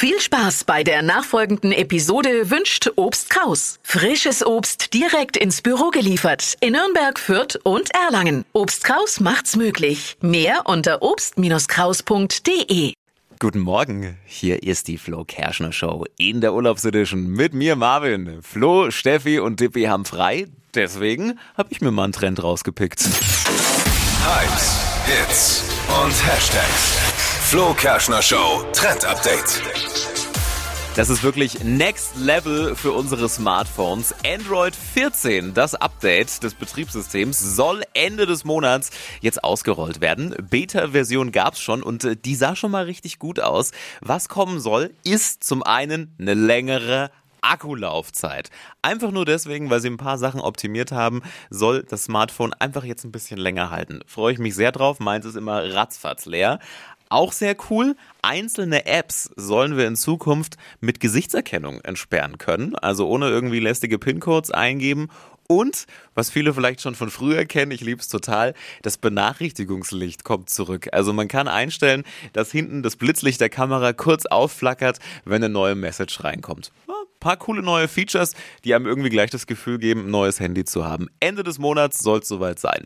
Viel Spaß bei der nachfolgenden Episode wünscht Obst Kraus. Frisches Obst direkt ins Büro geliefert in Nürnberg, Fürth und Erlangen. Obst Kraus macht's möglich. Mehr unter obst-kraus.de. Guten Morgen, hier ist die Flo Kerschner Show in der Urlaubsedition mit mir Marvin. Flo, Steffi und Dippy haben frei, deswegen habe ich mir mal einen Trend rausgepickt. Hypes, Hits und Hashtags. Flo Kerschner Show Trend Update. Das ist wirklich Next Level für unsere Smartphones. Android 14, das Update des Betriebssystems, soll Ende des Monats jetzt ausgerollt werden. Beta-Version gab's schon und äh, die sah schon mal richtig gut aus. Was kommen soll, ist zum einen eine längere Akkulaufzeit. Einfach nur deswegen, weil sie ein paar Sachen optimiert haben, soll das Smartphone einfach jetzt ein bisschen länger halten. Freue ich mich sehr drauf. Meins ist immer ratzfatz leer. Auch sehr cool, einzelne Apps sollen wir in Zukunft mit Gesichtserkennung entsperren können, also ohne irgendwie lästige PIN-Codes eingeben. Und, was viele vielleicht schon von früher kennen, ich liebe es total, das Benachrichtigungslicht kommt zurück. Also man kann einstellen, dass hinten das Blitzlicht der Kamera kurz aufflackert, wenn eine neue Message reinkommt. Ja, paar coole neue Features, die einem irgendwie gleich das Gefühl geben, ein neues Handy zu haben. Ende des Monats soll es soweit sein.